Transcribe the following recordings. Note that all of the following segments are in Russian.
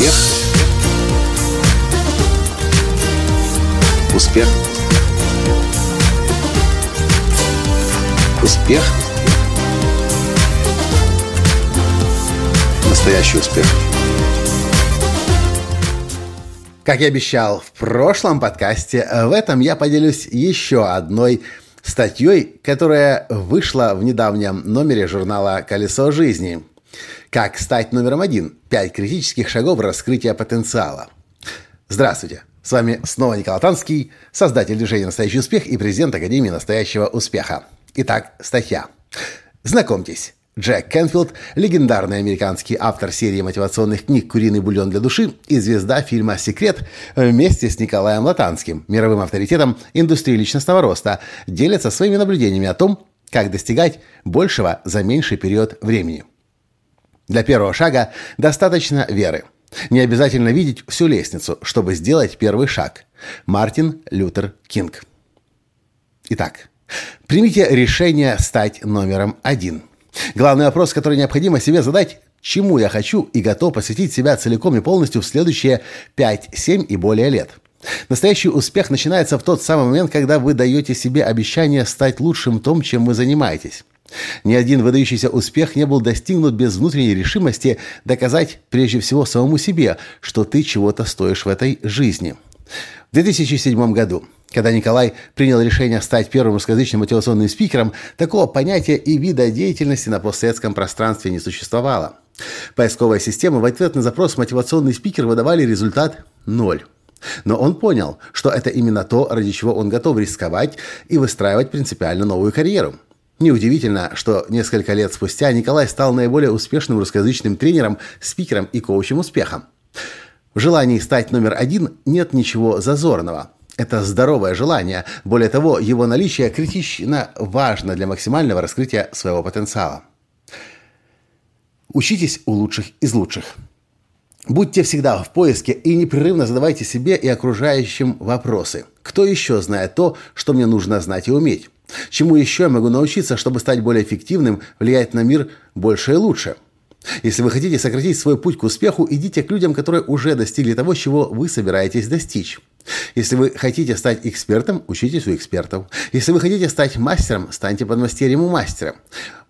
Успех. Успех. Успех. Настоящий успех. Как и обещал в прошлом подкасте, в этом я поделюсь еще одной статьей, которая вышла в недавнем номере журнала «Колесо жизни». Как стать номером один? Пять критических шагов раскрытия потенциала. Здравствуйте! С вами снова Николай Танский, создатель движения «Настоящий успех» и президент Академии «Настоящего успеха». Итак, статья. Знакомьтесь, Джек Кенфилд, легендарный американский автор серии мотивационных книг «Куриный бульон для души» и звезда фильма «Секрет» вместе с Николаем Латанским, мировым авторитетом индустрии личностного роста, делятся своими наблюдениями о том, как достигать большего за меньший период времени. Для первого шага достаточно веры. Не обязательно видеть всю лестницу, чтобы сделать первый шаг. Мартин Лютер Кинг. Итак, примите решение стать номером один. Главный вопрос, который необходимо себе задать, чему я хочу и готов посвятить себя целиком и полностью в следующие 5, 7 и более лет. Настоящий успех начинается в тот самый момент, когда вы даете себе обещание стать лучшим в том, чем вы занимаетесь. Ни один выдающийся успех не был достигнут без внутренней решимости доказать прежде всего самому себе, что ты чего-то стоишь в этой жизни. В 2007 году, когда Николай принял решение стать первым русскоязычным мотивационным спикером, такого понятия и вида деятельности на постсоветском пространстве не существовало. Поисковая система в ответ на запрос мотивационный спикер выдавали результат ноль. Но он понял, что это именно то, ради чего он готов рисковать и выстраивать принципиально новую карьеру – Неудивительно, что несколько лет спустя Николай стал наиболее успешным русскоязычным тренером, спикером и коучем успеха. В желании стать номер один нет ничего зазорного. Это здоровое желание. Более того, его наличие критично важно для максимального раскрытия своего потенциала. Учитесь у лучших из лучших. Будьте всегда в поиске и непрерывно задавайте себе и окружающим вопросы. Кто еще знает то, что мне нужно знать и уметь? Чему еще я могу научиться, чтобы стать более эффективным, влиять на мир больше и лучше? Если вы хотите сократить свой путь к успеху, идите к людям, которые уже достигли того, чего вы собираетесь достичь. Если вы хотите стать экспертом, учитесь у экспертов. Если вы хотите стать мастером, станьте подмастерьем у мастера.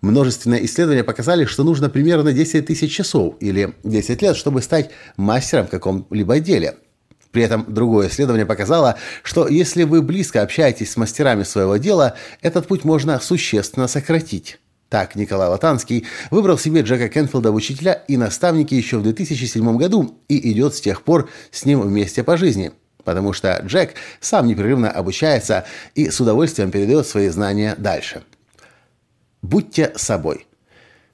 Множественные исследования показали, что нужно примерно 10 тысяч часов или 10 лет, чтобы стать мастером в каком-либо деле – при этом другое исследование показало, что если вы близко общаетесь с мастерами своего дела, этот путь можно существенно сократить. Так Николай Латанский выбрал себе Джека Кенфилда в учителя и наставники еще в 2007 году и идет с тех пор с ним вместе по жизни. Потому что Джек сам непрерывно обучается и с удовольствием передает свои знания дальше. Будьте собой.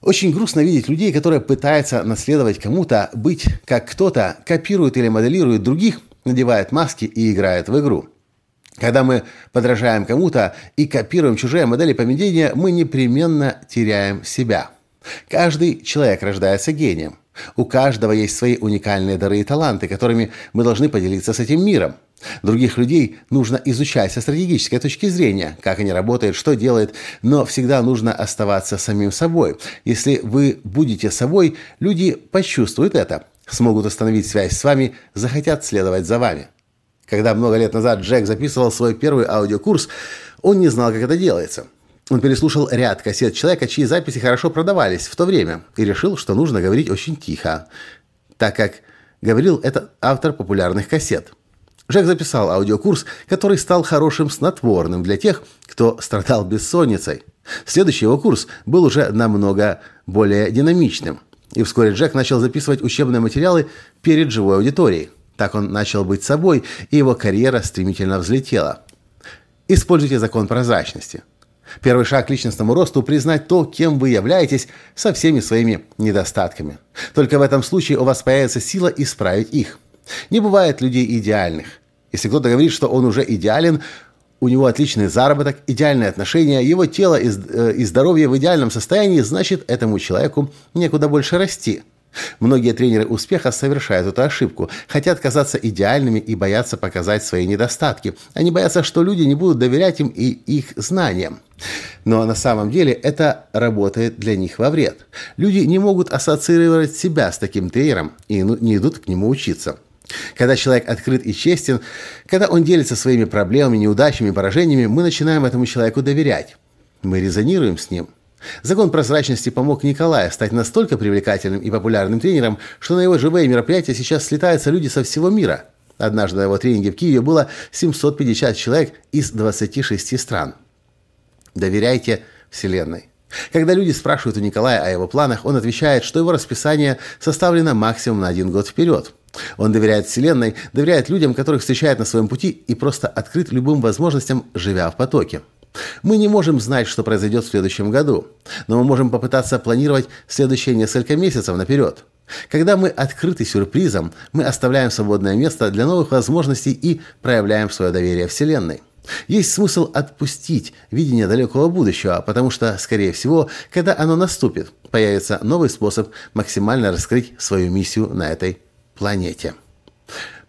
Очень грустно видеть людей, которые пытаются наследовать кому-то, быть как кто-то, копируют или моделируют других, надевает маски и играет в игру. Когда мы подражаем кому-то и копируем чужие модели поведения, мы непременно теряем себя. Каждый человек рождается гением. У каждого есть свои уникальные дары и таланты, которыми мы должны поделиться с этим миром. Других людей нужно изучать со стратегической точки зрения, как они работают, что делают, но всегда нужно оставаться самим собой. Если вы будете собой, люди почувствуют это, смогут остановить связь с вами, захотят следовать за вами. Когда много лет назад Джек записывал свой первый аудиокурс, он не знал, как это делается. Он переслушал ряд кассет человека, чьи записи хорошо продавались в то время, и решил, что нужно говорить очень тихо, так как говорил этот автор популярных кассет. Джек записал аудиокурс, который стал хорошим снотворным для тех, кто страдал бессонницей. Следующий его курс был уже намного более динамичным. И вскоре Джек начал записывать учебные материалы перед живой аудиторией. Так он начал быть собой, и его карьера стремительно взлетела. Используйте закон прозрачности. Первый шаг к личностному росту – признать то, кем вы являетесь, со всеми своими недостатками. Только в этом случае у вас появится сила исправить их. Не бывает людей идеальных. Если кто-то говорит, что он уже идеален, у него отличный заработок, идеальные отношения, его тело и, э, и здоровье в идеальном состоянии, значит, этому человеку некуда больше расти. Многие тренеры успеха совершают эту ошибку, хотят казаться идеальными и боятся показать свои недостатки. Они боятся, что люди не будут доверять им и их знаниям. Но на самом деле это работает для них во вред. Люди не могут ассоциировать себя с таким тренером и ну, не идут к нему учиться. Когда человек открыт и честен, когда он делится своими проблемами, неудачами, поражениями, мы начинаем этому человеку доверять. Мы резонируем с ним. Закон прозрачности помог Николаю стать настолько привлекательным и популярным тренером, что на его живые мероприятия сейчас слетаются люди со всего мира. Однажды на его тренинге в Киеве было 750 человек из 26 стран. Доверяйте Вселенной. Когда люди спрашивают у Николая о его планах, он отвечает, что его расписание составлено максимум на один год вперед. Он доверяет Вселенной, доверяет людям, которых встречает на своем пути, и просто открыт любым возможностям, живя в потоке. Мы не можем знать, что произойдет в следующем году, но мы можем попытаться планировать следующие несколько месяцев наперед. Когда мы открыты сюрпризом, мы оставляем свободное место для новых возможностей и проявляем свое доверие Вселенной. Есть смысл отпустить видение далекого будущего, потому что, скорее всего, когда оно наступит, появится новый способ максимально раскрыть свою миссию на этой планете.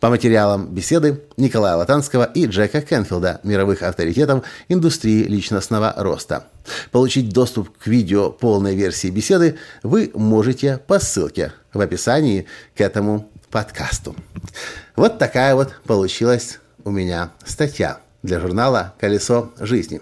По материалам беседы Николая Латанского и Джека Кенфилда, мировых авторитетов индустрии личностного роста. Получить доступ к видео полной версии беседы вы можете по ссылке в описании к этому подкасту. Вот такая вот получилась у меня статья для журнала «Колесо жизни».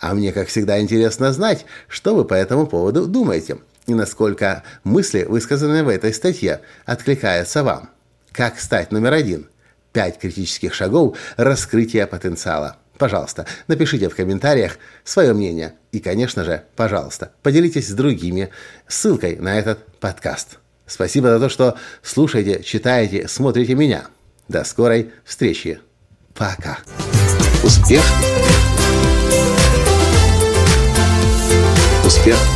А мне, как всегда, интересно знать, что вы по этому поводу думаете и насколько мысли, высказанные в этой статье, откликаются вам. Как стать номер один? Пять критических шагов раскрытия потенциала. Пожалуйста, напишите в комментариях свое мнение. И, конечно же, пожалуйста, поделитесь с другими ссылкой на этот подкаст. Спасибо за то, что слушаете, читаете, смотрите меня. До скорой встречи. Пока. Успех. Успех.